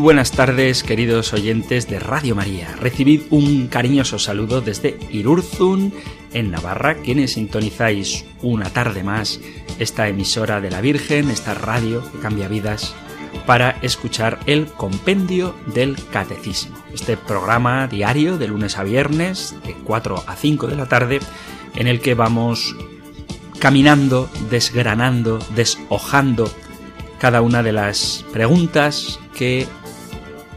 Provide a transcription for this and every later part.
Buenas tardes, queridos oyentes de Radio María. Recibid un cariñoso saludo desde Irurzun, en Navarra, quienes sintonizáis una tarde más esta emisora de la Virgen, esta radio que cambia vidas, para escuchar el Compendio del Catecismo. Este programa diario de lunes a viernes, de 4 a 5 de la tarde, en el que vamos caminando, desgranando, deshojando cada una de las preguntas que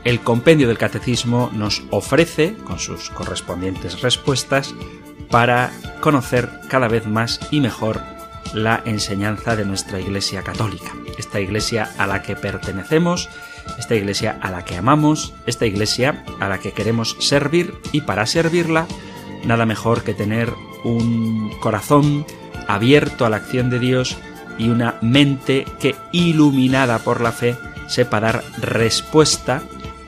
el compendio del catecismo nos ofrece, con sus correspondientes respuestas, para conocer cada vez más y mejor la enseñanza de nuestra Iglesia Católica, esta Iglesia a la que pertenecemos, esta Iglesia a la que amamos, esta Iglesia a la que queremos servir y para servirla, nada mejor que tener un corazón abierto a la acción de Dios y una mente que, iluminada por la fe, sepa dar respuesta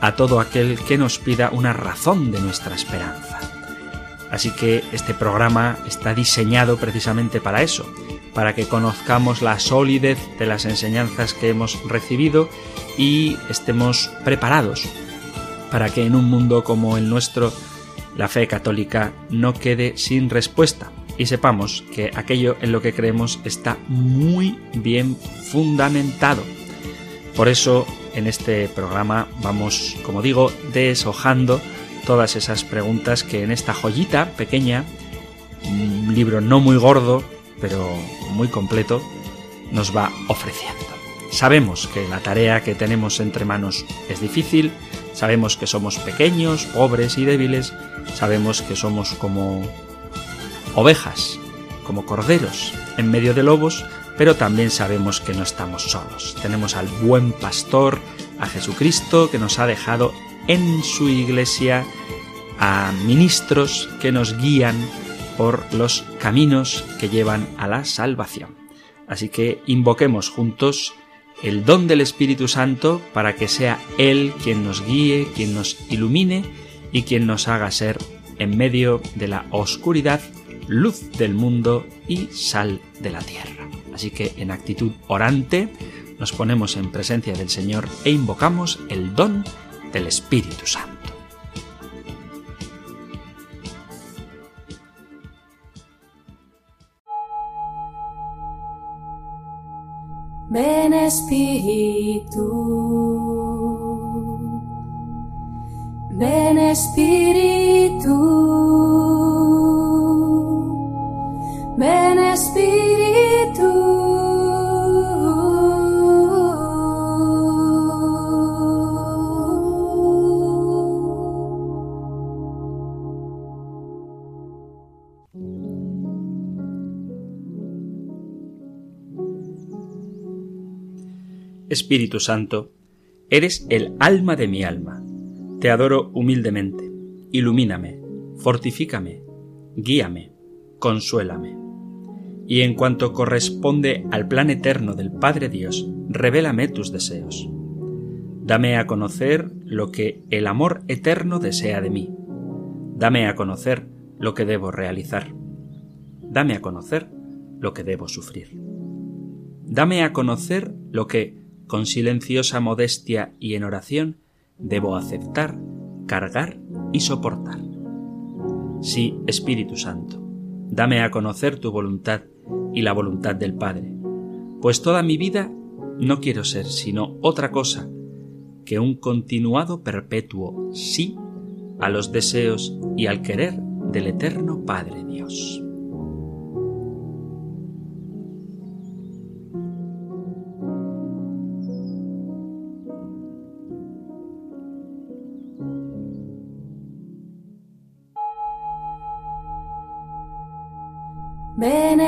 a todo aquel que nos pida una razón de nuestra esperanza. Así que este programa está diseñado precisamente para eso, para que conozcamos la solidez de las enseñanzas que hemos recibido y estemos preparados para que en un mundo como el nuestro la fe católica no quede sin respuesta y sepamos que aquello en lo que creemos está muy bien fundamentado. Por eso en este programa vamos, como digo, deshojando todas esas preguntas que en esta joyita pequeña, un libro no muy gordo, pero muy completo, nos va ofreciendo. Sabemos que la tarea que tenemos entre manos es difícil, sabemos que somos pequeños, pobres y débiles, sabemos que somos como ovejas, como corderos, en medio de lobos, pero también sabemos que no estamos solos. Tenemos al buen pastor, a Jesucristo, que nos ha dejado en su iglesia a ministros que nos guían por los caminos que llevan a la salvación. Así que invoquemos juntos el don del Espíritu Santo para que sea Él quien nos guíe, quien nos ilumine y quien nos haga ser en medio de la oscuridad luz del mundo y sal de la tierra. Así que en actitud orante nos ponemos en presencia del Señor e invocamos el don del Espíritu Santo. Ven Espíritu, ven Espíritu. Espíritu Santo, eres el alma de mi alma. Te adoro humildemente. Ilumíname, fortifícame, guíame, consuélame y en cuanto corresponde al plan eterno del Padre Dios, revélame tus deseos. Dame a conocer lo que el amor eterno desea de mí. Dame a conocer lo que debo realizar. Dame a conocer lo que debo sufrir. Dame a conocer lo que, con silenciosa modestia y en oración, debo aceptar, cargar y soportar. Sí, Espíritu Santo, dame a conocer tu voluntad y la voluntad del Padre, pues toda mi vida no quiero ser sino otra cosa que un continuado perpetuo sí a los deseos y al querer del eterno Padre Dios.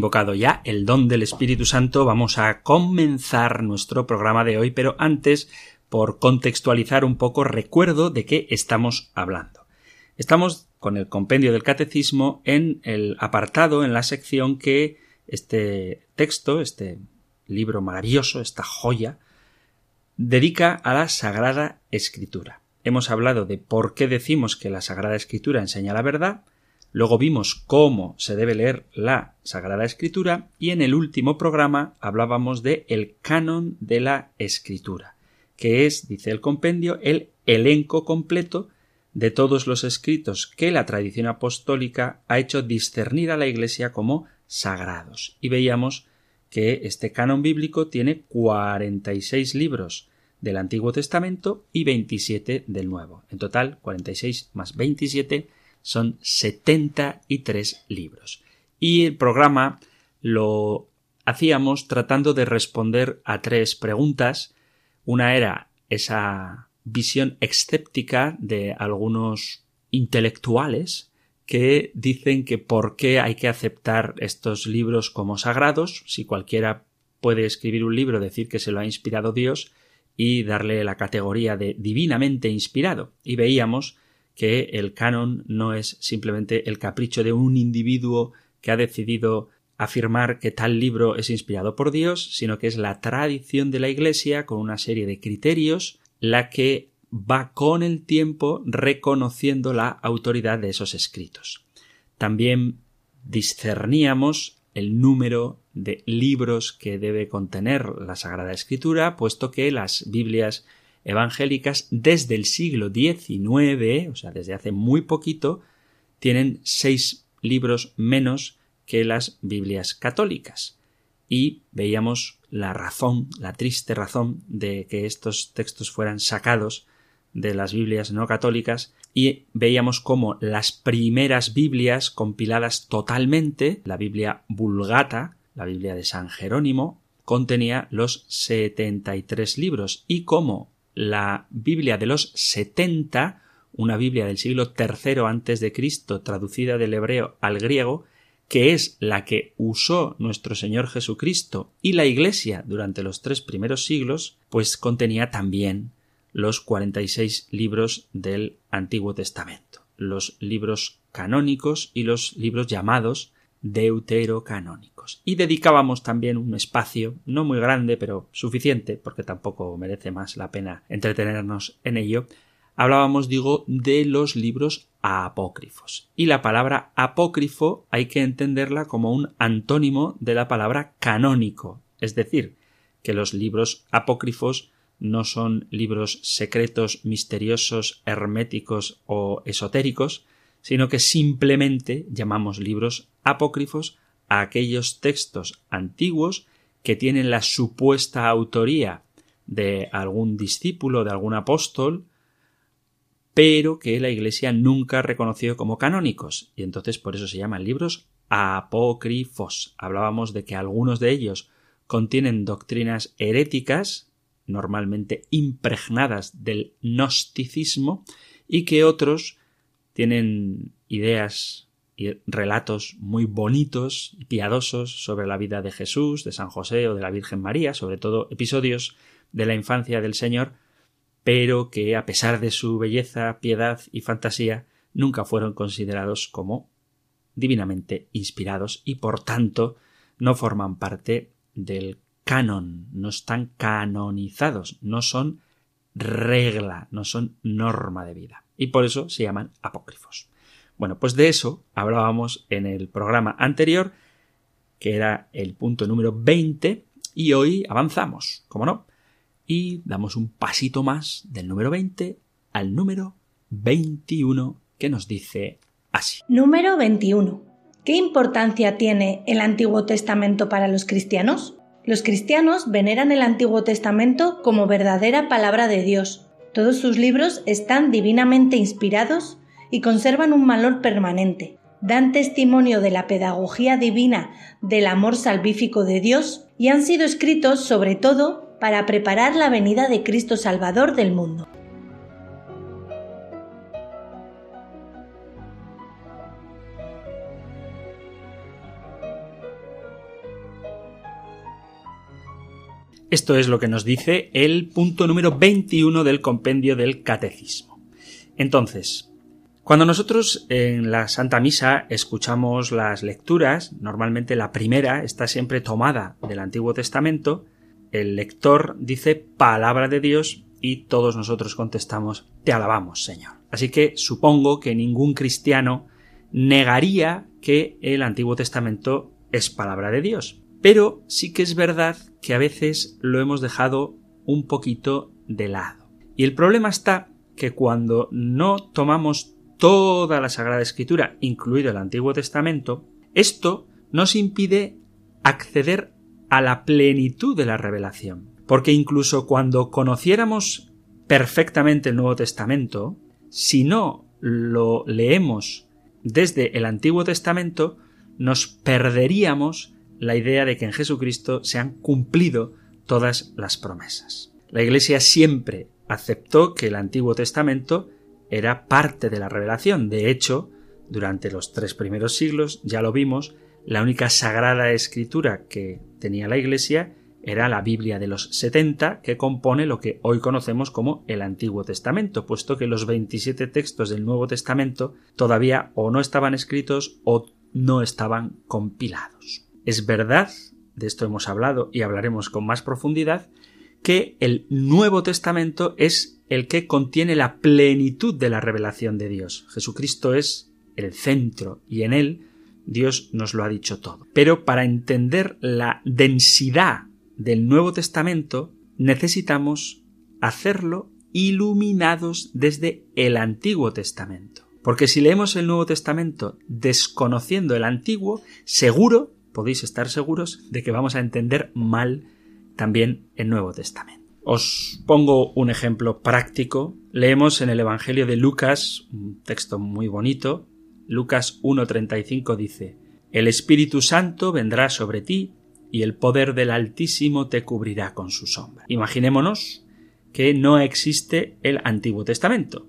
Invocado ya el don del Espíritu Santo, vamos a comenzar nuestro programa de hoy, pero antes, por contextualizar un poco, recuerdo de qué estamos hablando. Estamos con el compendio del catecismo en el apartado, en la sección que este texto, este libro maravilloso, esta joya, dedica a la Sagrada Escritura. Hemos hablado de por qué decimos que la Sagrada Escritura enseña la verdad, Luego vimos cómo se debe leer la Sagrada Escritura y en el último programa hablábamos de el canon de la Escritura, que es, dice el compendio, el elenco completo de todos los escritos que la tradición apostólica ha hecho discernir a la Iglesia como sagrados. Y veíamos que este canon bíblico tiene 46 libros del Antiguo Testamento y 27 del Nuevo. En total, 46 más 27 son 73 libros. Y el programa lo hacíamos tratando de responder a tres preguntas. Una era esa visión escéptica de algunos intelectuales que dicen que por qué hay que aceptar estos libros como sagrados, si cualquiera puede escribir un libro, decir que se lo ha inspirado Dios y darle la categoría de divinamente inspirado. Y veíamos que el canon no es simplemente el capricho de un individuo que ha decidido afirmar que tal libro es inspirado por Dios, sino que es la tradición de la Iglesia con una serie de criterios la que va con el tiempo reconociendo la autoridad de esos escritos. También discerníamos el número de libros que debe contener la Sagrada Escritura, puesto que las Biblias evangélicas desde el siglo XIX, o sea, desde hace muy poquito, tienen seis libros menos que las Biblias católicas. Y veíamos la razón, la triste razón de que estos textos fueran sacados de las Biblias no católicas y veíamos cómo las primeras Biblias compiladas totalmente, la Biblia vulgata, la Biblia de San Jerónimo, contenía los 73 libros y cómo la Biblia de los 70, una Biblia del siglo III antes de Cristo, traducida del hebreo al griego, que es la que usó nuestro Señor Jesucristo y la Iglesia durante los tres primeros siglos, pues contenía también los 46 libros del Antiguo Testamento, los libros canónicos y los libros llamados deuterocanónicos. Y dedicábamos también un espacio, no muy grande, pero suficiente, porque tampoco merece más la pena entretenernos en ello, hablábamos, digo, de los libros apócrifos. Y la palabra apócrifo hay que entenderla como un antónimo de la palabra canónico, es decir, que los libros apócrifos no son libros secretos, misteriosos, herméticos o esotéricos, sino que simplemente llamamos libros apócrifos a aquellos textos antiguos que tienen la supuesta autoría de algún discípulo, de algún apóstol, pero que la Iglesia nunca ha reconocido como canónicos, y entonces por eso se llaman libros apócrifos. Hablábamos de que algunos de ellos contienen doctrinas heréticas, normalmente impregnadas del gnosticismo, y que otros tienen ideas y relatos muy bonitos y piadosos sobre la vida de Jesús, de San José o de la Virgen María, sobre todo episodios de la infancia del Señor, pero que a pesar de su belleza, piedad y fantasía, nunca fueron considerados como divinamente inspirados y por tanto no forman parte del canon, no están canonizados, no son regla, no son norma de vida y por eso se llaman apócrifos. Bueno, pues de eso hablábamos en el programa anterior, que era el punto número 20, y hoy avanzamos, como no, y damos un pasito más del número 20 al número 21, que nos dice así. Número 21. ¿Qué importancia tiene el Antiguo Testamento para los cristianos? Los cristianos veneran el Antiguo Testamento como verdadera palabra de Dios, todos sus libros están divinamente inspirados y conservan un valor permanente. Dan testimonio de la pedagogía divina del amor salvífico de Dios y han sido escritos sobre todo para preparar la venida de Cristo Salvador del mundo. Esto es lo que nos dice el punto número 21 del compendio del Catecismo. Entonces, cuando nosotros en la Santa Misa escuchamos las lecturas, normalmente la primera está siempre tomada del Antiguo Testamento, el lector dice palabra de Dios y todos nosotros contestamos te alabamos, Señor. Así que supongo que ningún cristiano negaría que el Antiguo Testamento es palabra de Dios. Pero sí que es verdad que a veces lo hemos dejado un poquito de lado. Y el problema está que cuando no tomamos toda la Sagrada Escritura, incluido el Antiguo Testamento, esto nos impide acceder a la plenitud de la revelación. Porque incluso cuando conociéramos perfectamente el Nuevo Testamento, si no lo leemos desde el Antiguo Testamento, nos perderíamos la idea de que en Jesucristo se han cumplido todas las promesas. La Iglesia siempre aceptó que el Antiguo Testamento era parte de la revelación. De hecho, durante los tres primeros siglos, ya lo vimos, la única sagrada escritura que tenía la Iglesia era la Biblia de los 70, que compone lo que hoy conocemos como el Antiguo Testamento, puesto que los 27 textos del Nuevo Testamento todavía o no estaban escritos o no estaban compilados. Es verdad, de esto hemos hablado y hablaremos con más profundidad, que el Nuevo Testamento es el que contiene la plenitud de la revelación de Dios. Jesucristo es el centro y en él Dios nos lo ha dicho todo. Pero para entender la densidad del Nuevo Testamento necesitamos hacerlo iluminados desde el Antiguo Testamento. Porque si leemos el Nuevo Testamento desconociendo el Antiguo, seguro podéis estar seguros de que vamos a entender mal también el Nuevo Testamento. Os pongo un ejemplo práctico. Leemos en el Evangelio de Lucas, un texto muy bonito. Lucas 1.35 dice, El Espíritu Santo vendrá sobre ti y el poder del Altísimo te cubrirá con su sombra. Imaginémonos que no existe el Antiguo Testamento.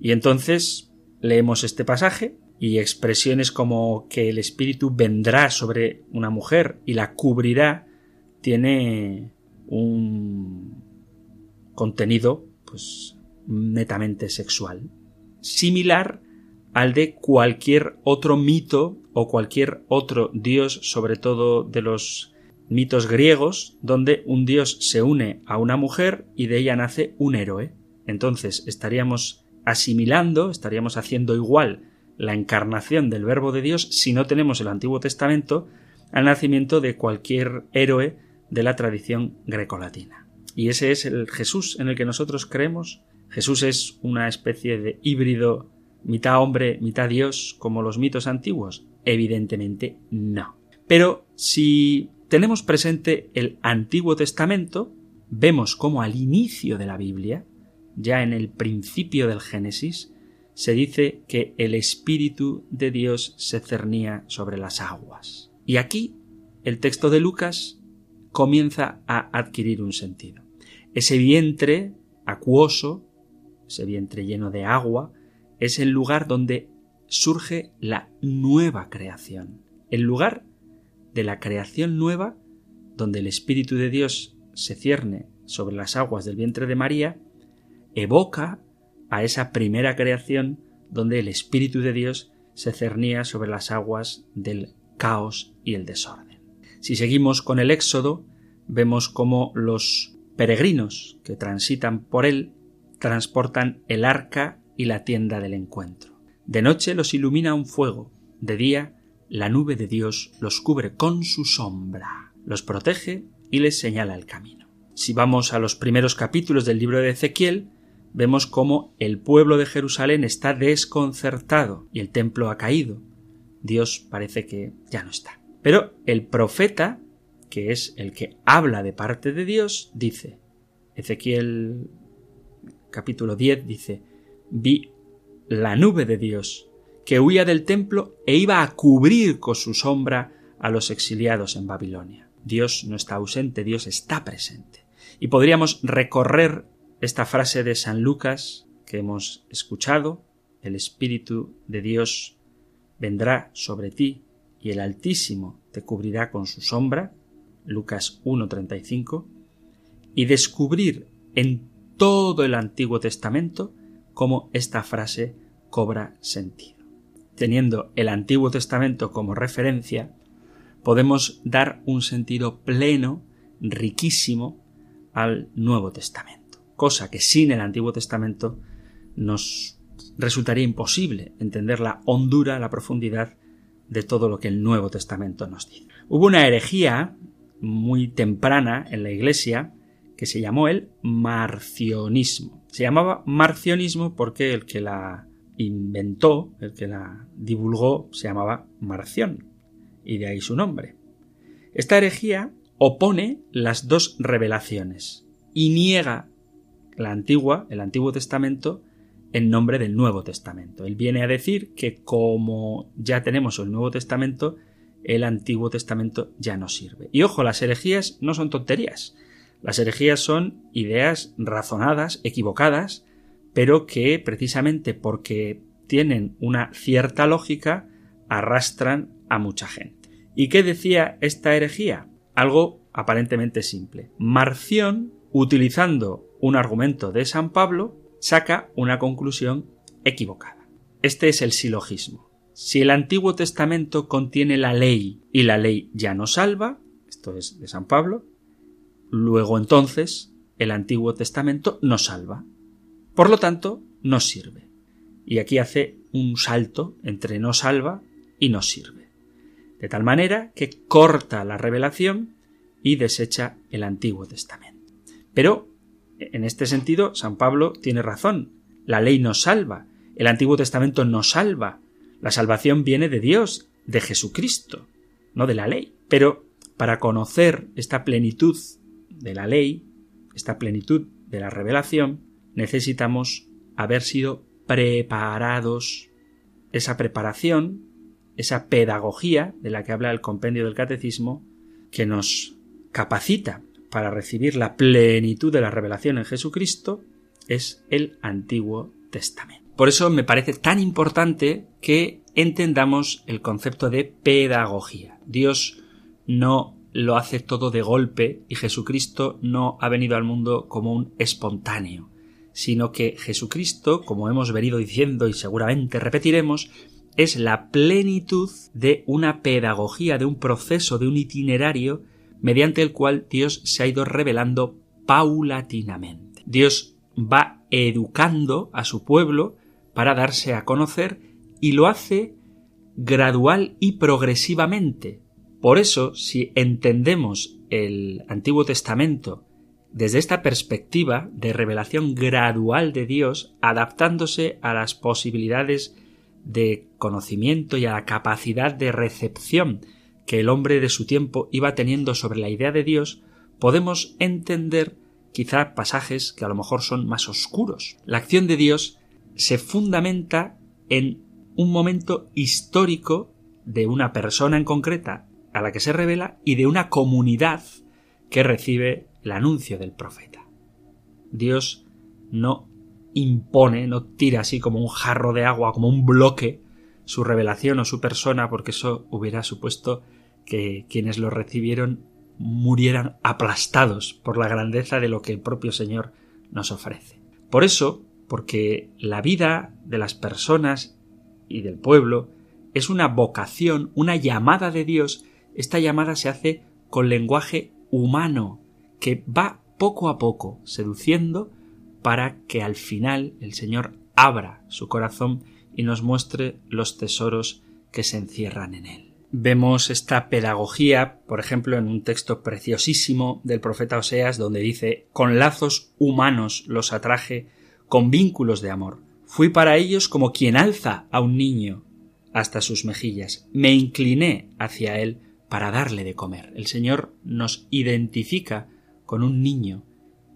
Y entonces leemos este pasaje y expresiones como que el espíritu vendrá sobre una mujer y la cubrirá tiene un contenido pues netamente sexual. Similar al de cualquier otro mito o cualquier otro dios sobre todo de los mitos griegos donde un dios se une a una mujer y de ella nace un héroe. Entonces estaríamos asimilando estaríamos haciendo igual la encarnación del Verbo de Dios si no tenemos el Antiguo Testamento al nacimiento de cualquier héroe de la tradición grecolatina. Y ese es el Jesús en el que nosotros creemos. Jesús es una especie de híbrido mitad hombre, mitad Dios, como los mitos antiguos. Evidentemente no. Pero si tenemos presente el Antiguo Testamento, vemos como al inicio de la Biblia, ya en el principio del Génesis, se dice que el Espíritu de Dios se cernía sobre las aguas. Y aquí el texto de Lucas comienza a adquirir un sentido. Ese vientre acuoso, ese vientre lleno de agua, es el lugar donde surge la nueva creación, el lugar de la creación nueva donde el Espíritu de Dios se cierne sobre las aguas del vientre de María, evoca a esa primera creación donde el Espíritu de Dios se cernía sobre las aguas del caos y el desorden. Si seguimos con el Éxodo, vemos cómo los peregrinos que transitan por él transportan el arca y la tienda del encuentro. De noche los ilumina un fuego, de día la nube de Dios los cubre con su sombra, los protege y les señala el camino. Si vamos a los primeros capítulos del libro de Ezequiel, vemos cómo el pueblo de Jerusalén está desconcertado y el templo ha caído. Dios parece que ya no está. Pero el profeta, que es el que habla de parte de Dios, dice, Ezequiel capítulo 10 dice, vi la nube de Dios, que huía del templo e iba a cubrir con su sombra a los exiliados en Babilonia. Dios no está ausente, Dios está presente. Y podríamos recorrer esta frase de San Lucas que hemos escuchado, el Espíritu de Dios vendrá sobre ti y el Altísimo te cubrirá con su sombra, Lucas 1.35, y descubrir en todo el Antiguo Testamento cómo esta frase cobra sentido. Teniendo el Antiguo Testamento como referencia, podemos dar un sentido pleno, riquísimo, al Nuevo Testamento, cosa que sin el Antiguo Testamento nos resultaría imposible entender la hondura, la profundidad de todo lo que el Nuevo Testamento nos dice. Hubo una herejía muy temprana en la Iglesia que se llamó el marcionismo. Se llamaba marcionismo porque el que la inventó, el que la divulgó, se llamaba Marción, y de ahí su nombre. Esta herejía opone las dos revelaciones y niega la antigua, el Antiguo Testamento, en nombre del Nuevo Testamento. Él viene a decir que como ya tenemos el Nuevo Testamento, el Antiguo Testamento ya no sirve. Y ojo, las herejías no son tonterías. Las herejías son ideas razonadas, equivocadas, pero que precisamente porque tienen una cierta lógica arrastran a mucha gente. ¿Y qué decía esta herejía? Algo aparentemente simple. Marción, utilizando un argumento de San Pablo, saca una conclusión equivocada. Este es el silogismo. Si el Antiguo Testamento contiene la ley y la ley ya no salva, esto es de San Pablo, luego entonces el Antiguo Testamento no salva. Por lo tanto, no sirve. Y aquí hace un salto entre no salva y no sirve. De tal manera que corta la revelación y desecha el Antiguo Testamento. Pero en este sentido, San Pablo tiene razón. La ley nos salva, el Antiguo Testamento nos salva. La salvación viene de Dios, de Jesucristo, no de la ley. Pero para conocer esta plenitud de la ley, esta plenitud de la revelación, necesitamos haber sido preparados. Esa preparación, esa pedagogía de la que habla el compendio del catecismo, que nos capacita para recibir la plenitud de la revelación en Jesucristo es el Antiguo Testamento. Por eso me parece tan importante que entendamos el concepto de pedagogía. Dios no lo hace todo de golpe y Jesucristo no ha venido al mundo como un espontáneo, sino que Jesucristo, como hemos venido diciendo y seguramente repetiremos, es la plenitud de una pedagogía, de un proceso, de un itinerario mediante el cual Dios se ha ido revelando paulatinamente. Dios va educando a su pueblo para darse a conocer y lo hace gradual y progresivamente. Por eso, si entendemos el Antiguo Testamento desde esta perspectiva de revelación gradual de Dios, adaptándose a las posibilidades de conocimiento y a la capacidad de recepción que el hombre de su tiempo iba teniendo sobre la idea de Dios, podemos entender quizá pasajes que a lo mejor son más oscuros. La acción de Dios se fundamenta en un momento histórico de una persona en concreta a la que se revela y de una comunidad que recibe el anuncio del profeta. Dios no impone, no tira así como un jarro de agua, como un bloque, su revelación o su persona, porque eso hubiera supuesto que quienes lo recibieron murieran aplastados por la grandeza de lo que el propio Señor nos ofrece. Por eso, porque la vida de las personas y del pueblo es una vocación, una llamada de Dios, esta llamada se hace con lenguaje humano, que va poco a poco seduciendo para que al final el Señor abra su corazón y nos muestre los tesoros que se encierran en él. Vemos esta pedagogía, por ejemplo, en un texto preciosísimo del profeta Oseas, donde dice Con lazos humanos los atraje, con vínculos de amor. Fui para ellos como quien alza a un niño hasta sus mejillas. Me incliné hacia él para darle de comer. El Señor nos identifica con un niño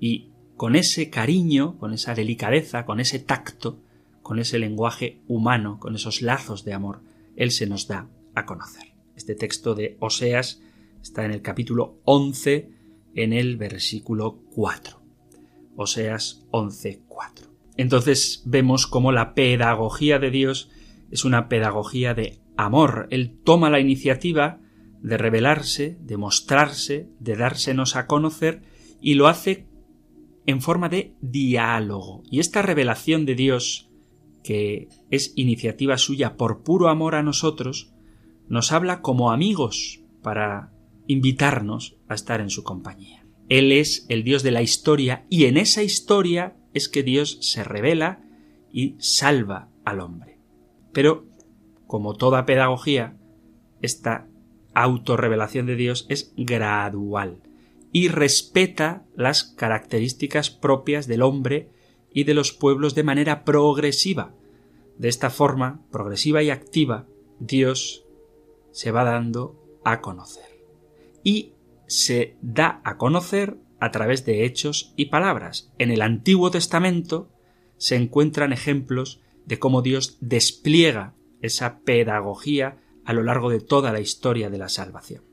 y con ese cariño, con esa delicadeza, con ese tacto, con ese lenguaje humano, con esos lazos de amor, Él se nos da a conocer. Este texto de Oseas está en el capítulo 11, en el versículo 4. Oseas 11, 4. Entonces vemos cómo la pedagogía de Dios es una pedagogía de amor. Él toma la iniciativa de revelarse, de mostrarse, de dársenos a conocer y lo hace en forma de diálogo. Y esta revelación de Dios, que es iniciativa suya por puro amor a nosotros, nos habla como amigos para invitarnos a estar en su compañía. Él es el Dios de la historia y en esa historia es que Dios se revela y salva al hombre. Pero, como toda pedagogía, esta autorrevelación de Dios es gradual y respeta las características propias del hombre y de los pueblos de manera progresiva. De esta forma, progresiva y activa, Dios se va dando a conocer. Y se da a conocer a través de hechos y palabras. En el Antiguo Testamento se encuentran ejemplos de cómo Dios despliega esa pedagogía a lo largo de toda la historia de la salvación.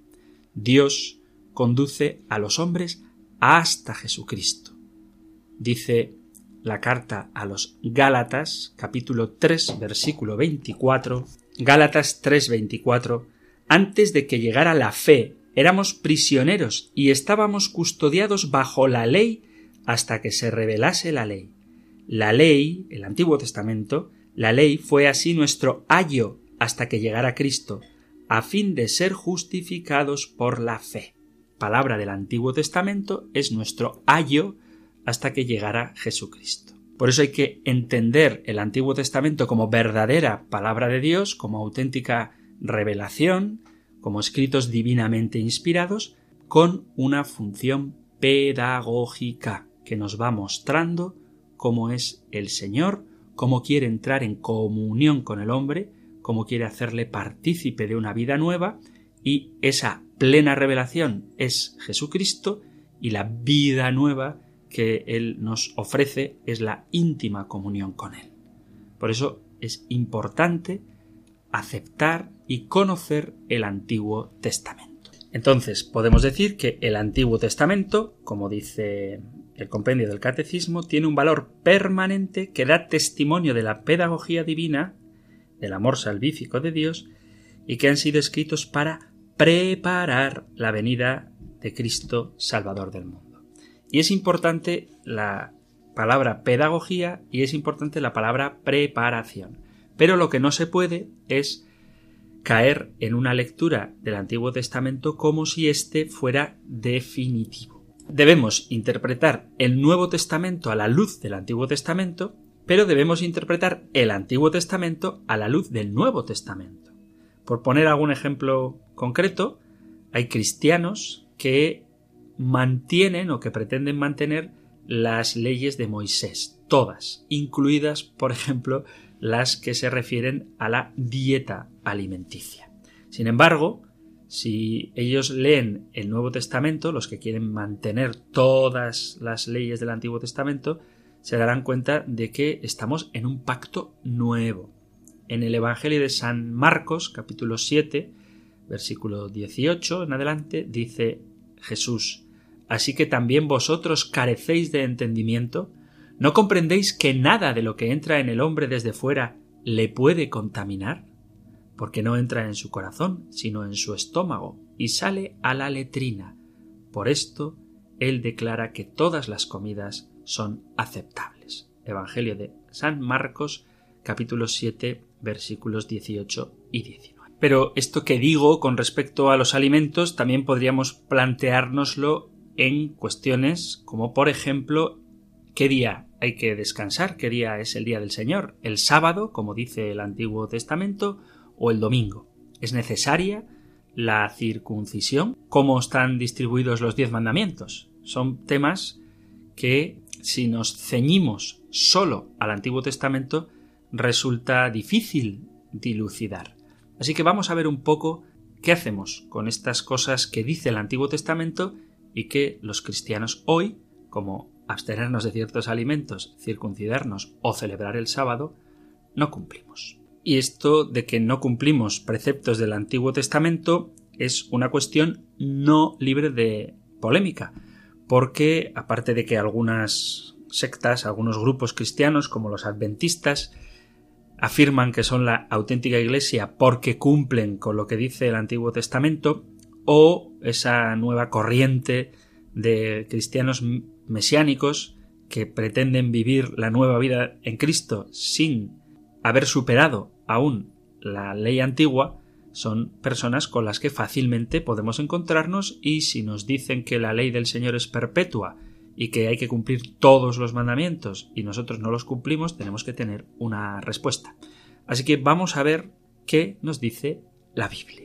Dios conduce a los hombres hasta Jesucristo. Dice la carta a los Gálatas, capítulo 3, versículo 24, Gálatas 3, 24, antes de que llegara la fe, éramos prisioneros y estábamos custodiados bajo la ley hasta que se revelase la ley. La ley, el Antiguo Testamento, la ley fue así nuestro ayo hasta que llegara Cristo, a fin de ser justificados por la fe. Palabra del Antiguo Testamento es nuestro ayo hasta que llegara Jesucristo. Por eso hay que entender el Antiguo Testamento como verdadera palabra de Dios, como auténtica revelación, como escritos divinamente inspirados, con una función pedagógica que nos va mostrando cómo es el Señor, cómo quiere entrar en comunión con el hombre, cómo quiere hacerle partícipe de una vida nueva, y esa plena revelación es Jesucristo, y la vida nueva que Él nos ofrece es la íntima comunión con Él. Por eso es importante aceptar y conocer el Antiguo Testamento. Entonces, podemos decir que el Antiguo Testamento, como dice el compendio del Catecismo, tiene un valor permanente que da testimonio de la pedagogía divina del amor salvífico de Dios y que han sido escritos para preparar la venida de Cristo Salvador del mundo. Y es importante la palabra pedagogía y es importante la palabra preparación. Pero lo que no se puede es caer en una lectura del Antiguo Testamento como si éste fuera definitivo. Debemos interpretar el Nuevo Testamento a la luz del Antiguo Testamento pero debemos interpretar el Antiguo Testamento a la luz del Nuevo Testamento. Por poner algún ejemplo concreto, hay cristianos que mantienen o que pretenden mantener las leyes de Moisés, todas, incluidas, por ejemplo, las que se refieren a la dieta alimenticia. Sin embargo, si ellos leen el Nuevo Testamento, los que quieren mantener todas las leyes del Antiguo Testamento, se darán cuenta de que estamos en un pacto nuevo. En el Evangelio de San Marcos, capítulo 7, versículo 18 en adelante, dice Jesús, Así que también vosotros carecéis de entendimiento, ¿no comprendéis que nada de lo que entra en el hombre desde fuera le puede contaminar? Porque no entra en su corazón, sino en su estómago, y sale a la letrina. Por esto, él declara que todas las comidas son aceptables. Evangelio de San Marcos capítulo 7 versículos 18 y 19. Pero esto que digo con respecto a los alimentos también podríamos planteárnoslo en cuestiones como por ejemplo qué día hay que descansar, qué día es el día del Señor, el sábado, como dice el Antiguo Testamento, o el domingo. ¿Es necesaria la circuncisión? ¿Cómo están distribuidos los diez mandamientos? Son temas que si nos ceñimos solo al Antiguo Testamento, resulta difícil dilucidar. Así que vamos a ver un poco qué hacemos con estas cosas que dice el Antiguo Testamento y que los cristianos hoy, como abstenernos de ciertos alimentos, circuncidarnos o celebrar el sábado, no cumplimos. Y esto de que no cumplimos preceptos del Antiguo Testamento es una cuestión no libre de polémica, porque aparte de que algunas sectas, algunos grupos cristianos como los adventistas, afirman que son la auténtica iglesia porque cumplen con lo que dice el Antiguo Testamento, o esa nueva corriente de cristianos mesiánicos que pretenden vivir la nueva vida en Cristo sin haber superado aún la ley antigua, son personas con las que fácilmente podemos encontrarnos y si nos dicen que la ley del Señor es perpetua y que hay que cumplir todos los mandamientos y nosotros no los cumplimos, tenemos que tener una respuesta. Así que vamos a ver qué nos dice la Biblia.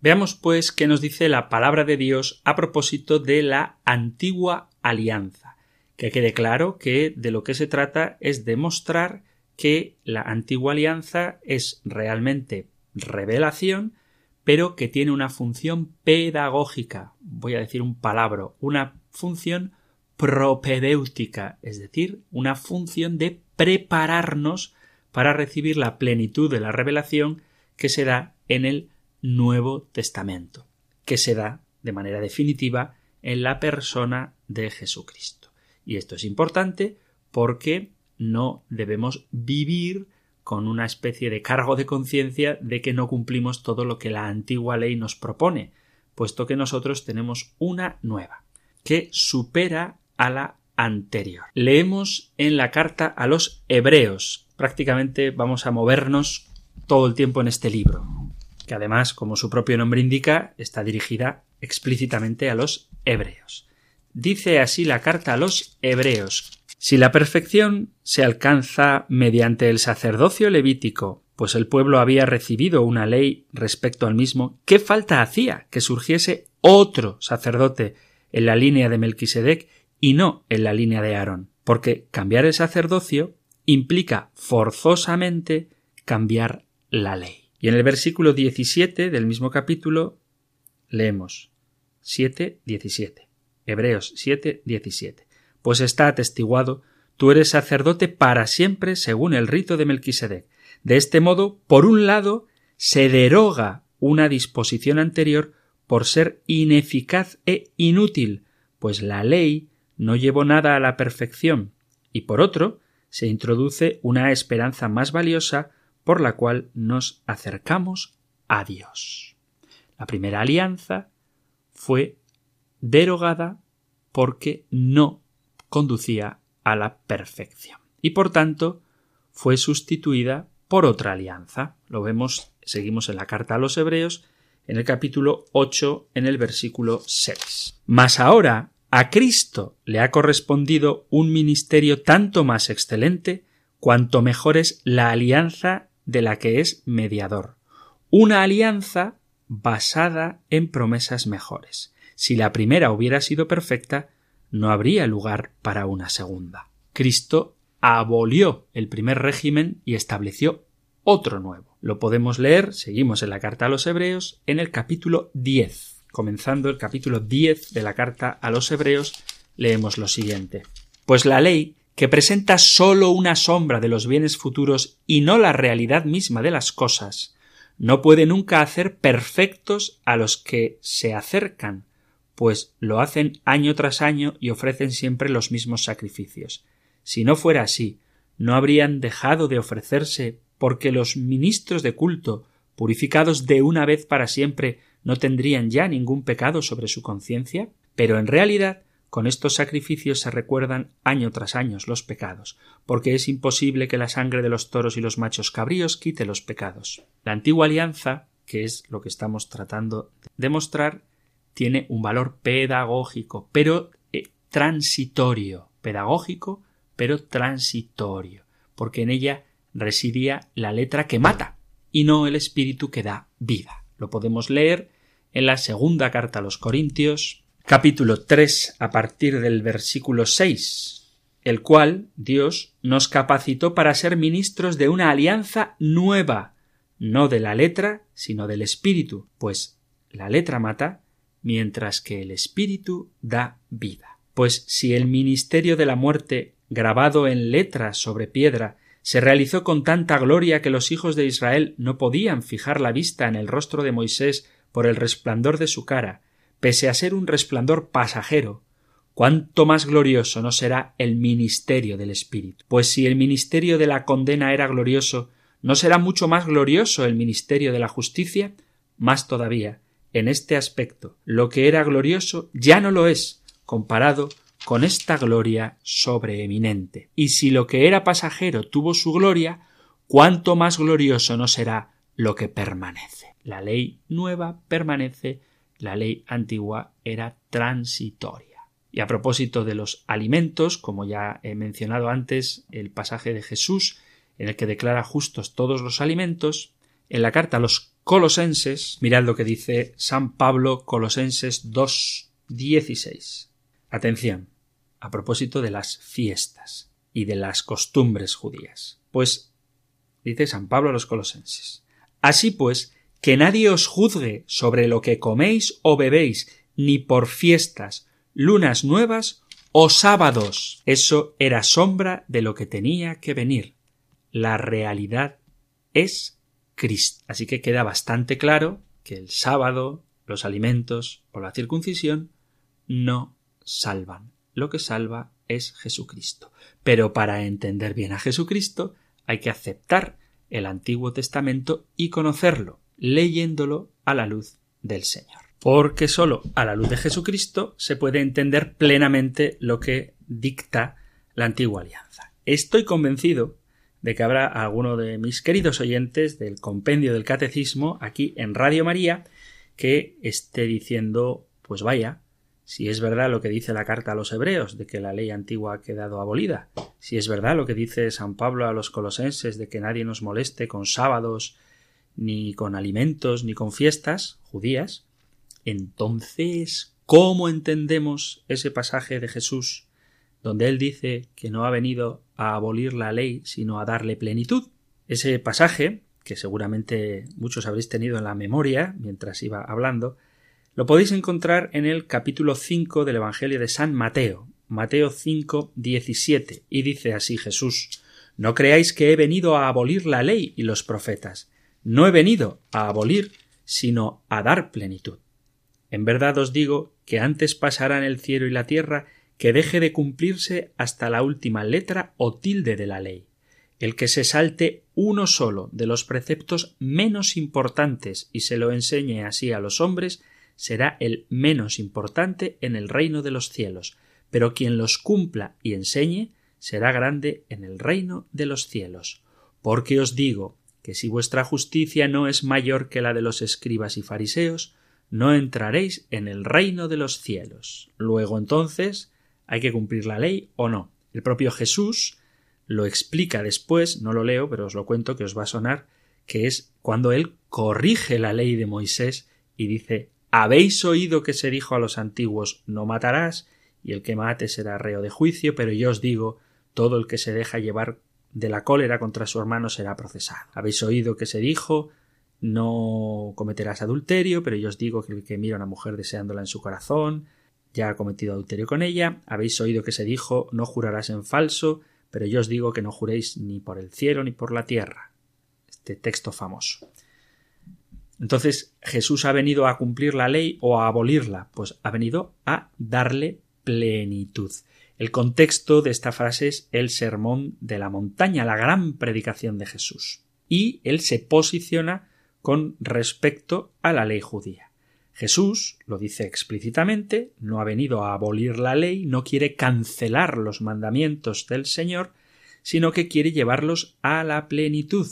Veamos pues qué nos dice la palabra de Dios a propósito de la antigua alianza. Que quede claro que de lo que se trata es demostrar que la antigua alianza es realmente revelación, pero que tiene una función pedagógica, voy a decir un palabra, una función propedéutica, es decir, una función de prepararnos para recibir la plenitud de la revelación que se da en el Nuevo Testamento, que se da de manera definitiva en la persona de Jesucristo. Y esto es importante porque no debemos vivir con una especie de cargo de conciencia de que no cumplimos todo lo que la antigua ley nos propone, puesto que nosotros tenemos una nueva, que supera a la anterior. Leemos en la carta a los hebreos. Prácticamente vamos a movernos todo el tiempo en este libro, que además, como su propio nombre indica, está dirigida explícitamente a los hebreos. Dice así la carta a los hebreos, si la perfección se alcanza mediante el sacerdocio levítico, pues el pueblo había recibido una ley respecto al mismo, ¿qué falta hacía que surgiese otro sacerdote en la línea de Melquisedec y no en la línea de Aarón? Porque cambiar el sacerdocio implica forzosamente cambiar la ley. Y en el versículo 17 del mismo capítulo leemos 7, 17. Hebreos 7, 17 pues está atestiguado tú eres sacerdote para siempre según el rito de Melquisedec. De este modo, por un lado, se deroga una disposición anterior por ser ineficaz e inútil, pues la ley no llevó nada a la perfección, y por otro, se introduce una esperanza más valiosa por la cual nos acercamos a Dios. La primera alianza fue derogada porque no conducía a la perfección. Y por tanto fue sustituida por otra alianza. Lo vemos, seguimos en la carta a los Hebreos, en el capítulo 8, en el versículo 6. Mas ahora a Cristo le ha correspondido un ministerio tanto más excelente cuanto mejor es la alianza de la que es mediador. Una alianza basada en promesas mejores. Si la primera hubiera sido perfecta, no habría lugar para una segunda. Cristo abolió el primer régimen y estableció otro nuevo. Lo podemos leer, seguimos en la carta a los Hebreos, en el capítulo 10. Comenzando el capítulo 10 de la carta a los Hebreos, leemos lo siguiente. Pues la ley, que presenta sólo una sombra de los bienes futuros y no la realidad misma de las cosas, no puede nunca hacer perfectos a los que se acercan, pues lo hacen año tras año y ofrecen siempre los mismos sacrificios. Si no fuera así, no habrían dejado de ofrecerse porque los ministros de culto, purificados de una vez para siempre, no tendrían ya ningún pecado sobre su conciencia? Pero en realidad con estos sacrificios se recuerdan año tras año los pecados, porque es imposible que la sangre de los toros y los machos cabríos quite los pecados. La antigua alianza, que es lo que estamos tratando de mostrar, tiene un valor pedagógico, pero eh, transitorio. pedagógico, pero transitorio, porque en ella residía la letra que mata y no el espíritu que da vida. Lo podemos leer en la segunda carta a los Corintios, capítulo 3, a partir del versículo 6, el cual Dios nos capacitó para ser ministros de una alianza nueva, no de la letra, sino del espíritu, pues la letra mata, mientras que el espíritu da vida. Pues si el ministerio de la muerte, grabado en letras sobre piedra, se realizó con tanta gloria que los hijos de Israel no podían fijar la vista en el rostro de Moisés por el resplandor de su cara, pese a ser un resplandor pasajero, cuánto más glorioso no será el ministerio del Espíritu. Pues si el ministerio de la condena era glorioso, ¿no será mucho más glorioso el ministerio de la justicia? Más todavía, en este aspecto, lo que era glorioso ya no lo es, comparado con esta gloria sobreeminente. Y si lo que era pasajero tuvo su gloria, cuánto más glorioso no será lo que permanece. La ley nueva permanece, la ley antigua era transitoria. Y a propósito de los alimentos, como ya he mencionado antes, el pasaje de Jesús, en el que declara justos todos los alimentos, en la carta a los Colosenses, mirad lo que dice San Pablo Colosenses 2.16. Atención, a propósito de las fiestas y de las costumbres judías. Pues, dice San Pablo a los Colosenses, Así pues, que nadie os juzgue sobre lo que coméis o bebéis, ni por fiestas, lunas nuevas o sábados. Eso era sombra de lo que tenía que venir. La realidad es Cristo. Así que queda bastante claro que el sábado, los alimentos o la circuncisión no salvan. Lo que salva es Jesucristo. Pero para entender bien a Jesucristo hay que aceptar el Antiguo Testamento y conocerlo, leyéndolo a la luz del Señor. Porque sólo a la luz de Jesucristo se puede entender plenamente lo que dicta la antigua alianza. Estoy convencido de que habrá alguno de mis queridos oyentes del compendio del catecismo aquí en Radio María que esté diciendo pues vaya, si es verdad lo que dice la carta a los hebreos de que la ley antigua ha quedado abolida, si es verdad lo que dice San Pablo a los colosenses de que nadie nos moleste con sábados, ni con alimentos, ni con fiestas judías, entonces, ¿cómo entendemos ese pasaje de Jesús donde él dice que no ha venido a abolir la ley, sino a darle plenitud? Ese pasaje, que seguramente muchos habréis tenido en la memoria mientras iba hablando, lo podéis encontrar en el capítulo 5 del Evangelio de San Mateo, Mateo 5, 17, y dice así Jesús, No creáis que he venido a abolir la ley y los profetas. No he venido a abolir, sino a dar plenitud. En verdad os digo que antes pasarán el cielo y la tierra que deje de cumplirse hasta la última letra o tilde de la ley. El que se salte uno solo de los preceptos menos importantes y se lo enseñe así a los hombres, será el menos importante en el reino de los cielos, pero quien los cumpla y enseñe será grande en el reino de los cielos. Porque os digo que si vuestra justicia no es mayor que la de los escribas y fariseos, no entraréis en el reino de los cielos. Luego entonces hay que cumplir la ley o no. El propio Jesús lo explica después, no lo leo, pero os lo cuento que os va a sonar, que es cuando él corrige la ley de Moisés y dice habéis oído que se dijo a los antiguos no matarás, y el que mate será reo de juicio, pero yo os digo todo el que se deja llevar de la cólera contra su hermano será procesado. Habéis oído que se dijo no cometerás adulterio, pero yo os digo que el que mira a una mujer deseándola en su corazón ya ha cometido adulterio con ella. Habéis oído que se dijo no jurarás en falso, pero yo os digo que no juréis ni por el cielo ni por la tierra. Este texto famoso. Entonces, ¿Jesús ha venido a cumplir la ley o a abolirla? Pues ha venido a darle plenitud. El contexto de esta frase es el sermón de la montaña, la gran predicación de Jesús. Y él se posiciona con respecto a la ley judía. Jesús lo dice explícitamente, no ha venido a abolir la ley, no quiere cancelar los mandamientos del Señor, sino que quiere llevarlos a la plenitud.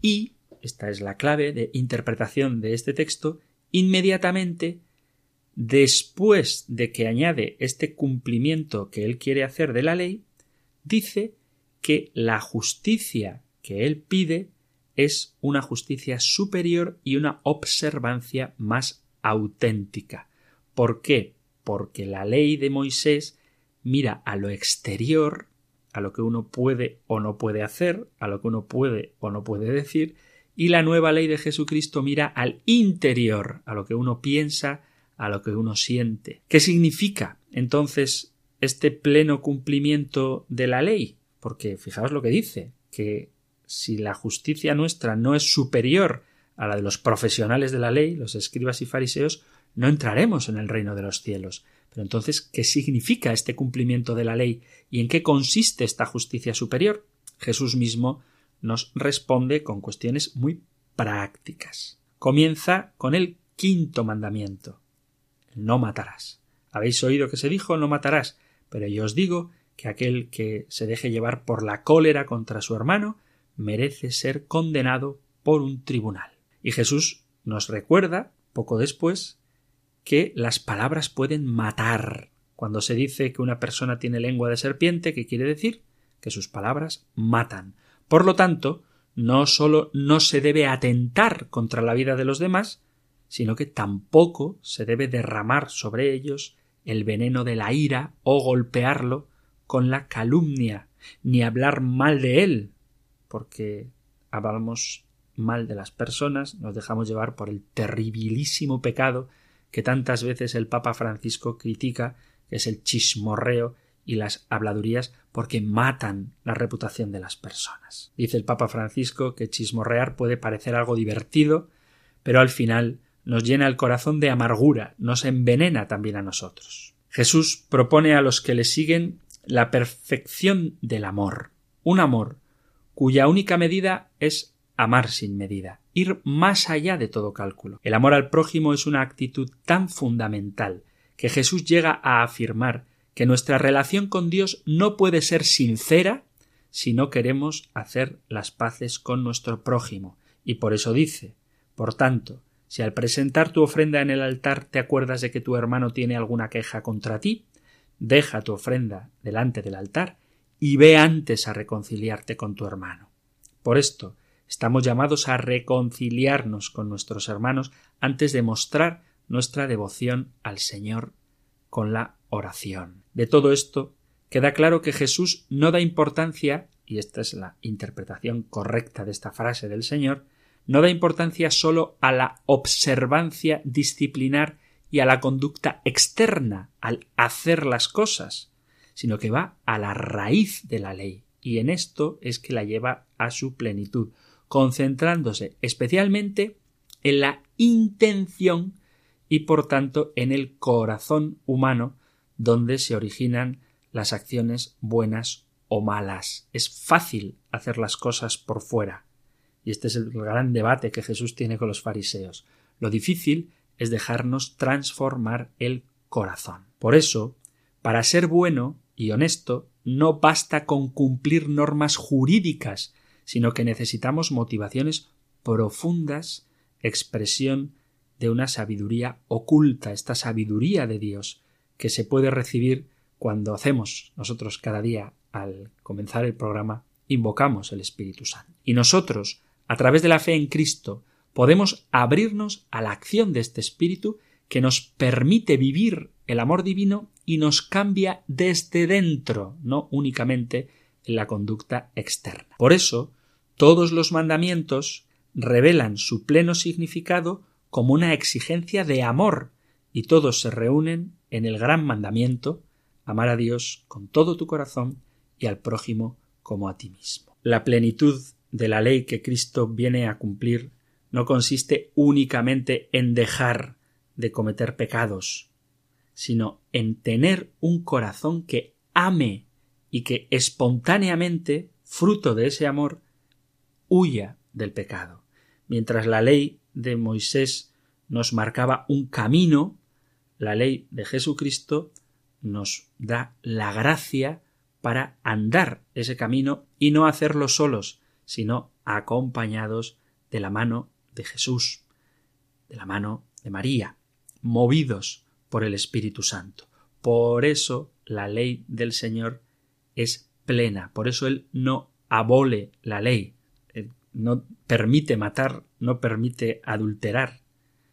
Y esta es la clave de interpretación de este texto, inmediatamente después de que añade este cumplimiento que él quiere hacer de la ley, dice que la justicia que él pide es una justicia superior y una observancia más auténtica. ¿Por qué? Porque la ley de Moisés mira a lo exterior, a lo que uno puede o no puede hacer, a lo que uno puede o no puede decir, y la nueva ley de Jesucristo mira al interior, a lo que uno piensa, a lo que uno siente. ¿Qué significa entonces este pleno cumplimiento de la ley? Porque fijaos lo que dice, que si la justicia nuestra no es superior a la de los profesionales de la ley, los escribas y fariseos, no entraremos en el reino de los cielos. Pero entonces, ¿qué significa este cumplimiento de la ley y en qué consiste esta justicia superior? Jesús mismo nos responde con cuestiones muy prácticas. Comienza con el quinto mandamiento. No matarás. Habéis oído que se dijo no matarás, pero yo os digo que aquel que se deje llevar por la cólera contra su hermano merece ser condenado por un tribunal. Y Jesús nos recuerda, poco después, que las palabras pueden matar. Cuando se dice que una persona tiene lengua de serpiente, ¿qué quiere decir? Que sus palabras matan. Por lo tanto, no sólo no se debe atentar contra la vida de los demás, sino que tampoco se debe derramar sobre ellos el veneno de la ira o golpearlo con la calumnia, ni hablar mal de él, porque hablamos mal de las personas, nos dejamos llevar por el terribilísimo pecado que tantas veces el Papa Francisco critica, que es el chismorreo y las habladurías porque matan la reputación de las personas. Dice el Papa Francisco que chismorrear puede parecer algo divertido, pero al final nos llena el corazón de amargura, nos envenena también a nosotros. Jesús propone a los que le siguen la perfección del amor, un amor cuya única medida es amar sin medida, ir más allá de todo cálculo. El amor al prójimo es una actitud tan fundamental que Jesús llega a afirmar que nuestra relación con Dios no puede ser sincera si no queremos hacer las paces con nuestro prójimo. Y por eso dice Por tanto, si al presentar tu ofrenda en el altar te acuerdas de que tu hermano tiene alguna queja contra ti, deja tu ofrenda delante del altar y ve antes a reconciliarte con tu hermano. Por esto, Estamos llamados a reconciliarnos con nuestros hermanos antes de mostrar nuestra devoción al Señor con la oración. De todo esto queda claro que Jesús no da importancia, y esta es la interpretación correcta de esta frase del Señor, no da importancia sólo a la observancia disciplinar y a la conducta externa al hacer las cosas, sino que va a la raíz de la ley, y en esto es que la lleva a su plenitud, concentrándose especialmente en la intención y por tanto en el corazón humano donde se originan las acciones buenas o malas. Es fácil hacer las cosas por fuera. Y este es el gran debate que Jesús tiene con los fariseos. Lo difícil es dejarnos transformar el corazón. Por eso, para ser bueno y honesto, no basta con cumplir normas jurídicas sino que necesitamos motivaciones profundas, expresión de una sabiduría oculta, esta sabiduría de Dios, que se puede recibir cuando hacemos nosotros cada día al comenzar el programa, invocamos el Espíritu Santo. Y nosotros, a través de la fe en Cristo, podemos abrirnos a la acción de este Espíritu que nos permite vivir el amor divino y nos cambia desde dentro, no únicamente en la conducta externa. Por eso, todos los mandamientos revelan su pleno significado como una exigencia de amor, y todos se reúnen en el gran mandamiento amar a Dios con todo tu corazón y al prójimo como a ti mismo. La plenitud de la ley que Cristo viene a cumplir no consiste únicamente en dejar de cometer pecados, sino en tener un corazón que ame y que espontáneamente, fruto de ese amor, huya del pecado. Mientras la ley de Moisés nos marcaba un camino, la ley de Jesucristo nos da la gracia para andar ese camino y no hacerlo solos, sino acompañados de la mano de Jesús, de la mano de María, movidos por el Espíritu Santo. Por eso la ley del Señor es plena, por eso Él no abole la ley, no permite matar, no permite adulterar,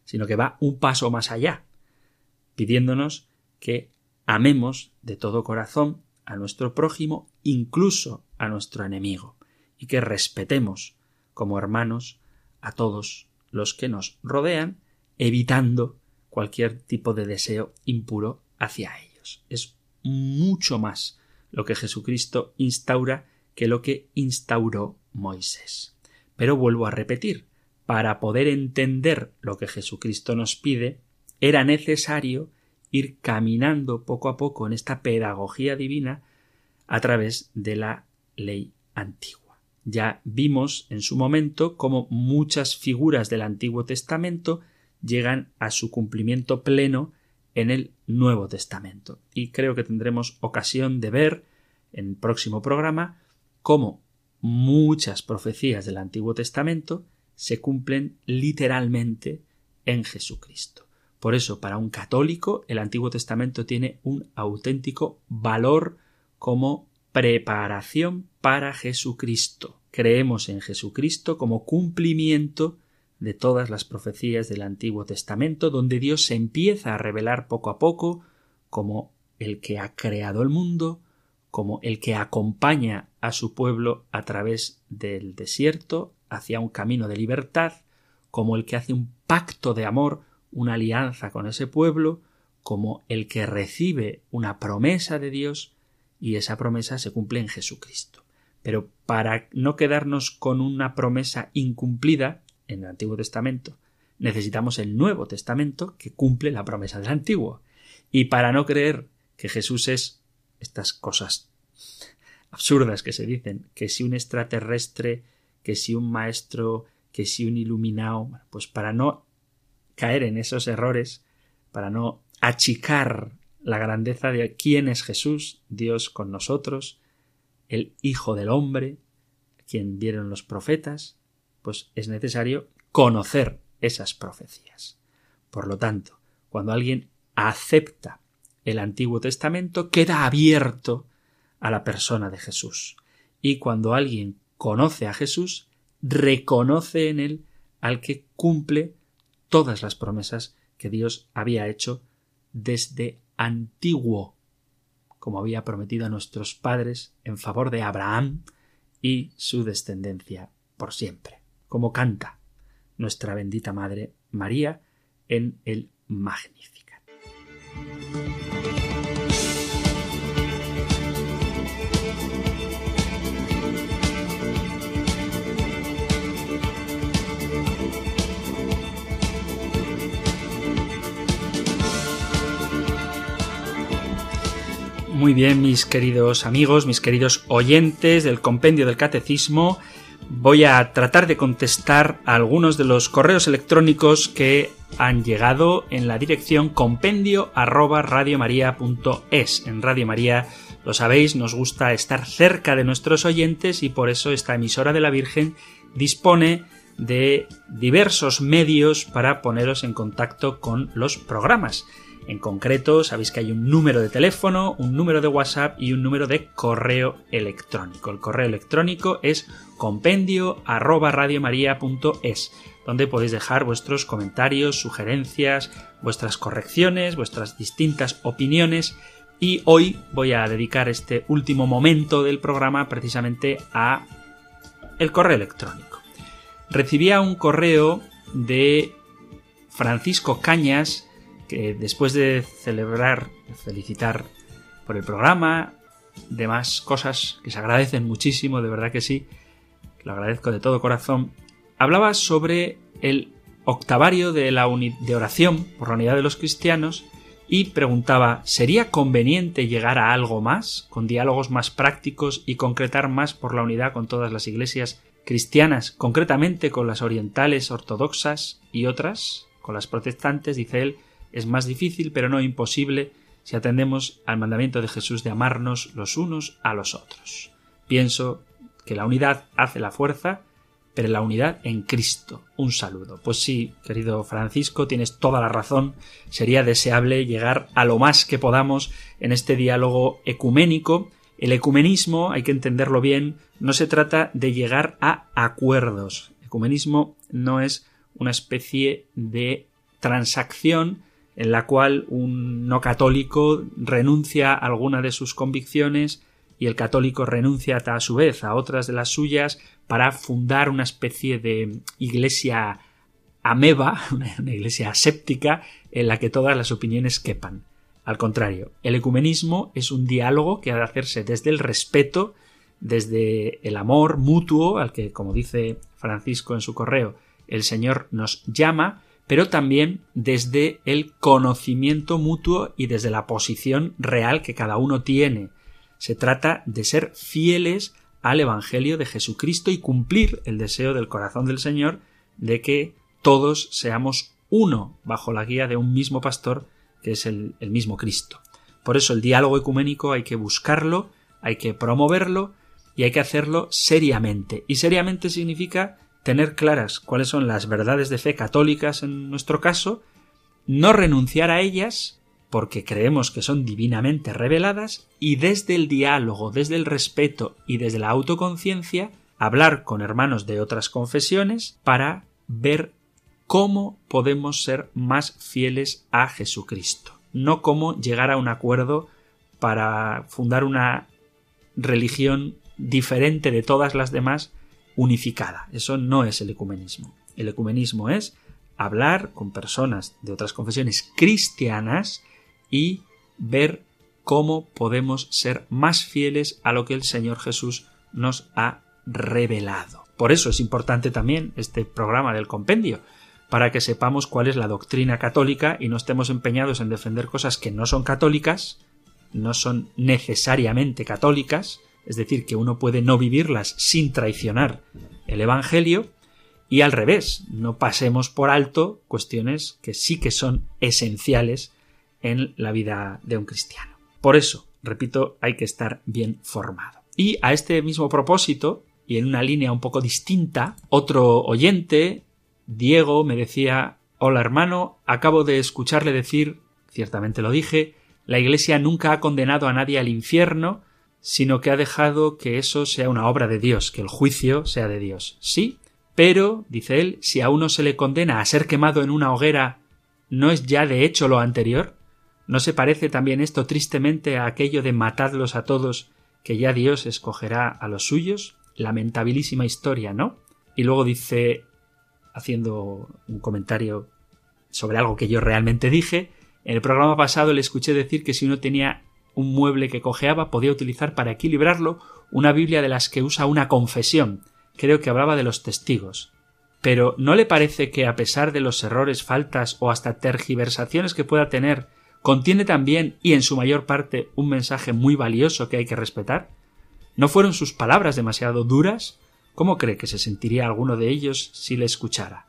sino que va un paso más allá, pidiéndonos que amemos de todo corazón a nuestro prójimo, incluso a nuestro enemigo, y que respetemos como hermanos a todos los que nos rodean, evitando cualquier tipo de deseo impuro hacia ellos. Es mucho más lo que Jesucristo instaura que lo que instauró Moisés. Pero vuelvo a repetir, para poder entender lo que Jesucristo nos pide, era necesario ir caminando poco a poco en esta pedagogía divina a través de la ley antigua. Ya vimos en su momento cómo muchas figuras del Antiguo Testamento llegan a su cumplimiento pleno en el Nuevo Testamento. Y creo que tendremos ocasión de ver en el próximo programa cómo muchas profecías del Antiguo Testamento se cumplen literalmente en Jesucristo. Por eso, para un católico, el Antiguo Testamento tiene un auténtico valor como preparación para Jesucristo. Creemos en Jesucristo como cumplimiento de todas las profecías del Antiguo Testamento, donde Dios se empieza a revelar poco a poco como el que ha creado el mundo, como el que acompaña a su pueblo a través del desierto hacia un camino de libertad, como el que hace un pacto de amor, una alianza con ese pueblo, como el que recibe una promesa de Dios y esa promesa se cumple en Jesucristo. Pero para no quedarnos con una promesa incumplida en el Antiguo Testamento, necesitamos el Nuevo Testamento que cumple la promesa del Antiguo. Y para no creer que Jesús es estas cosas absurdas que se dicen, que si un extraterrestre, que si un maestro, que si un iluminado, pues para no caer en esos errores, para no achicar la grandeza de quién es Jesús, Dios con nosotros, el Hijo del Hombre, quien vieron los profetas, pues es necesario conocer esas profecías. Por lo tanto, cuando alguien acepta el Antiguo Testamento queda abierto a la persona de Jesús. Y cuando alguien conoce a Jesús, reconoce en él al que cumple todas las promesas que Dios había hecho desde antiguo, como había prometido a nuestros padres en favor de Abraham y su descendencia por siempre, como canta nuestra bendita Madre María en el Magnificat. Muy bien, mis queridos amigos, mis queridos oyentes del compendio del catecismo, voy a tratar de contestar a algunos de los correos electrónicos que han llegado en la dirección compendio arroba. En Radio María, lo sabéis, nos gusta estar cerca de nuestros oyentes y por eso esta emisora de la Virgen dispone de diversos medios para poneros en contacto con los programas. En concreto, sabéis que hay un número de teléfono, un número de WhatsApp y un número de correo electrónico. El correo electrónico es compendio donde podéis dejar vuestros comentarios, sugerencias, vuestras correcciones, vuestras distintas opiniones. Y hoy voy a dedicar este último momento del programa precisamente a el correo electrónico. Recibía un correo de Francisco Cañas después de celebrar, felicitar por el programa, demás cosas que se agradecen muchísimo, de verdad que sí, lo agradezco de todo corazón, hablaba sobre el octavario de, la de oración por la unidad de los cristianos y preguntaba ¿sería conveniente llegar a algo más, con diálogos más prácticos y concretar más por la unidad con todas las iglesias cristianas, concretamente con las orientales ortodoxas y otras, con las protestantes, dice él, es más difícil, pero no imposible, si atendemos al mandamiento de Jesús de amarnos los unos a los otros. Pienso que la unidad hace la fuerza pero la unidad en Cristo. Un saludo. Pues sí, querido Francisco, tienes toda la razón. Sería deseable llegar a lo más que podamos en este diálogo ecuménico. El ecumenismo, hay que entenderlo bien, no se trata de llegar a acuerdos. ecumenismo no es una especie de transacción en la cual un no católico renuncia a alguna de sus convicciones y el católico renuncia a su vez a otras de las suyas para fundar una especie de iglesia ameba, una iglesia aséptica en la que todas las opiniones quepan. Al contrario, el ecumenismo es un diálogo que ha de hacerse desde el respeto, desde el amor mutuo, al que, como dice Francisco en su correo, el Señor nos llama, pero también desde el conocimiento mutuo y desde la posición real que cada uno tiene. Se trata de ser fieles al Evangelio de Jesucristo y cumplir el deseo del corazón del Señor de que todos seamos uno bajo la guía de un mismo pastor que es el, el mismo Cristo. Por eso el diálogo ecuménico hay que buscarlo, hay que promoverlo y hay que hacerlo seriamente. Y seriamente significa tener claras cuáles son las verdades de fe católicas en nuestro caso, no renunciar a ellas porque creemos que son divinamente reveladas y desde el diálogo, desde el respeto y desde la autoconciencia, hablar con hermanos de otras confesiones para ver cómo podemos ser más fieles a Jesucristo, no cómo llegar a un acuerdo para fundar una religión diferente de todas las demás unificada. Eso no es el ecumenismo. El ecumenismo es hablar con personas de otras confesiones cristianas y ver cómo podemos ser más fieles a lo que el Señor Jesús nos ha revelado. Por eso es importante también este programa del compendio, para que sepamos cuál es la doctrina católica y no estemos empeñados en defender cosas que no son católicas, no son necesariamente católicas, es decir, que uno puede no vivirlas sin traicionar el Evangelio, y al revés, no pasemos por alto cuestiones que sí que son esenciales en la vida de un cristiano. Por eso, repito, hay que estar bien formado. Y a este mismo propósito, y en una línea un poco distinta, otro oyente, Diego, me decía Hola hermano, acabo de escucharle decir, ciertamente lo dije, la Iglesia nunca ha condenado a nadie al infierno, sino que ha dejado que eso sea una obra de Dios, que el juicio sea de Dios. Sí, pero, dice él, si a uno se le condena a ser quemado en una hoguera, ¿no es ya de hecho lo anterior? ¿No se parece también esto tristemente a aquello de matadlos a todos, que ya Dios escogerá a los suyos? Lamentabilísima historia, ¿no? Y luego dice, haciendo un comentario sobre algo que yo realmente dije, en el programa pasado le escuché decir que si uno tenía un mueble que cojeaba podía utilizar para equilibrarlo una Biblia de las que usa una confesión. Creo que hablaba de los testigos. Pero ¿no le parece que a pesar de los errores, faltas o hasta tergiversaciones que pueda tener, contiene también y en su mayor parte un mensaje muy valioso que hay que respetar? ¿No fueron sus palabras demasiado duras? ¿Cómo cree que se sentiría alguno de ellos si le escuchara?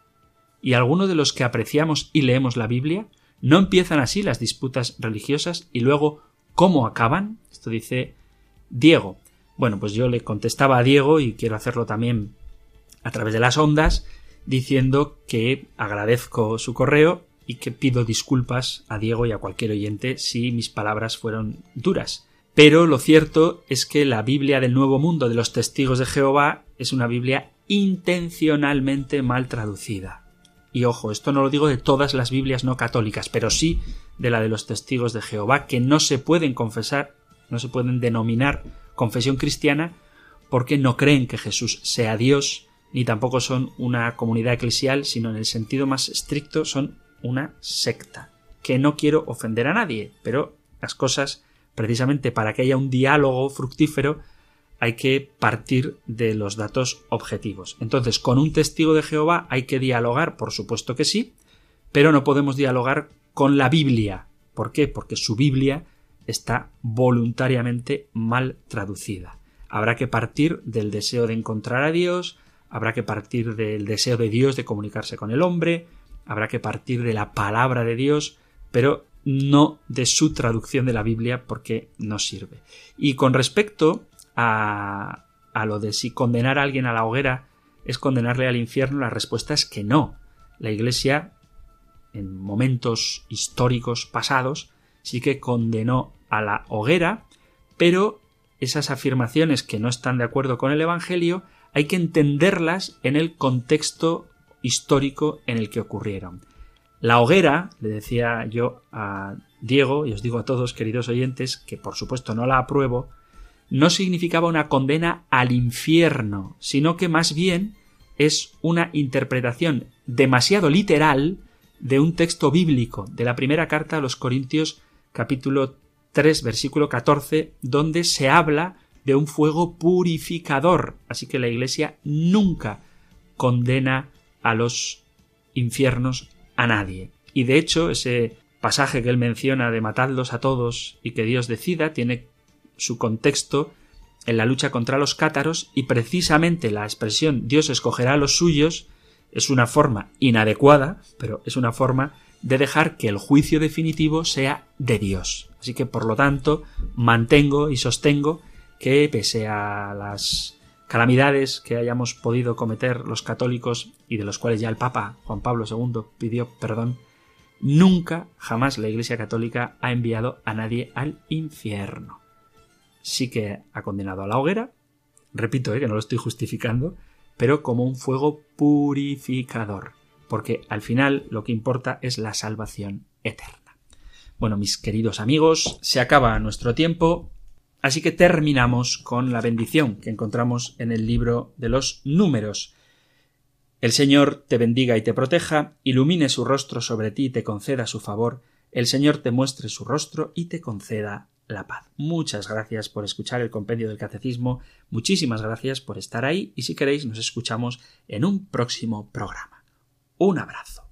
¿Y alguno de los que apreciamos y leemos la Biblia? ¿No empiezan así las disputas religiosas y luego ¿Cómo acaban? Esto dice Diego. Bueno, pues yo le contestaba a Diego y quiero hacerlo también a través de las ondas, diciendo que agradezco su correo y que pido disculpas a Diego y a cualquier oyente si mis palabras fueron duras. Pero lo cierto es que la Biblia del Nuevo Mundo de los Testigos de Jehová es una Biblia intencionalmente mal traducida. Y ojo, esto no lo digo de todas las Biblias no católicas, pero sí de la de los testigos de Jehová, que no se pueden confesar, no se pueden denominar confesión cristiana, porque no creen que Jesús sea Dios, ni tampoco son una comunidad eclesial, sino en el sentido más estricto son una secta. Que no quiero ofender a nadie, pero las cosas, precisamente para que haya un diálogo fructífero, hay que partir de los datos objetivos. Entonces, con un testigo de Jehová hay que dialogar, por supuesto que sí, pero no podemos dialogar con la Biblia. ¿Por qué? Porque su Biblia está voluntariamente mal traducida. Habrá que partir del deseo de encontrar a Dios, habrá que partir del deseo de Dios de comunicarse con el hombre, habrá que partir de la palabra de Dios, pero no de su traducción de la Biblia porque no sirve. Y con respecto a, a lo de si condenar a alguien a la hoguera es condenarle al infierno, la respuesta es que no. La Iglesia, en momentos históricos pasados, sí que condenó a la hoguera, pero esas afirmaciones que no están de acuerdo con el Evangelio hay que entenderlas en el contexto histórico en el que ocurrieron. La hoguera, le decía yo a Diego, y os digo a todos, queridos oyentes, que por supuesto no la apruebo, no significaba una condena al infierno, sino que más bien es una interpretación demasiado literal de un texto bíblico, de la primera carta a los Corintios capítulo 3 versículo 14, donde se habla de un fuego purificador. Así que la Iglesia nunca condena a los infiernos a nadie. Y de hecho, ese pasaje que él menciona de matadlos a todos y que Dios decida tiene su contexto en la lucha contra los cátaros y precisamente la expresión Dios escogerá a los suyos es una forma inadecuada, pero es una forma de dejar que el juicio definitivo sea de Dios. Así que, por lo tanto, mantengo y sostengo que, pese a las calamidades que hayamos podido cometer los católicos y de los cuales ya el Papa Juan Pablo II pidió perdón, nunca, jamás la Iglesia Católica ha enviado a nadie al infierno. Sí que ha condenado a la hoguera, repito, eh, que no lo estoy justificando, pero como un fuego purificador, porque al final lo que importa es la salvación eterna. Bueno, mis queridos amigos, se acaba nuestro tiempo, así que terminamos con la bendición que encontramos en el libro de los números. El Señor te bendiga y te proteja, ilumine su rostro sobre ti y te conceda su favor, el Señor te muestre su rostro y te conceda la paz. Muchas gracias por escuchar el compendio del catecismo, muchísimas gracias por estar ahí y si queréis nos escuchamos en un próximo programa. Un abrazo.